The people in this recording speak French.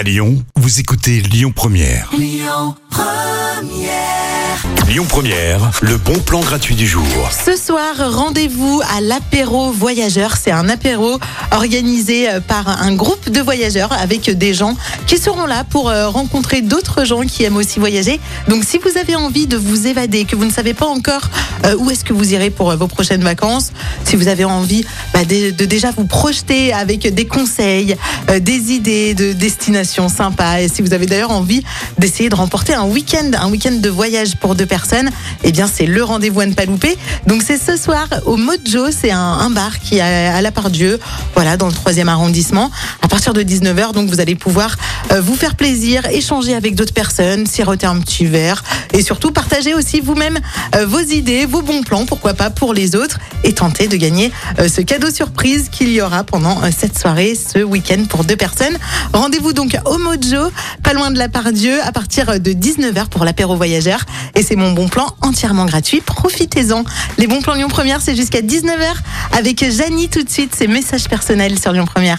À Lyon, vous écoutez Lyon Première. Lyon Première, le bon plan gratuit du jour. Ce soir, rendez-vous à l'apéro voyageur. C'est un apéro organisé euh, par un groupe de voyageurs avec des gens qui seront là pour euh, rencontrer d'autres gens qui aiment aussi voyager. Donc si vous avez envie de vous évader, que vous ne savez pas encore euh, où est-ce que vous irez pour vos prochaines vacances, si vous avez envie bah, de, de déjà vous projeter avec des conseils, euh, des idées de destinations sympas, et si vous avez d'ailleurs envie d'essayer de remporter un week-end, un week-end de voyage pour deux personnes, eh bien c'est le rendez-vous à ne pas louper. Donc c'est ce soir au Mojo, c'est un, un bar qui est à la part Dieu, voilà dans le troisième arrondissement. À partir de 19h, donc vous allez pouvoir vous faire plaisir, échanger avec d'autres personnes, siroter un petit verre et surtout partager aussi vous-même euh, vos idées, vos bons plans, pourquoi pas pour les autres et tenter de gagner euh, ce cadeau surprise qu'il y aura pendant euh, cette soirée, ce week-end pour deux personnes. Rendez-vous donc au Mojo, pas loin de la part Dieu, à partir de 19h pour l'apéro voyageur. Et c'est mon bon plan entièrement gratuit. Profitez-en. Les bons plans Lyon Première, c'est jusqu'à 19h avec Janie tout de suite, ses messages personnels sur Lyon Première.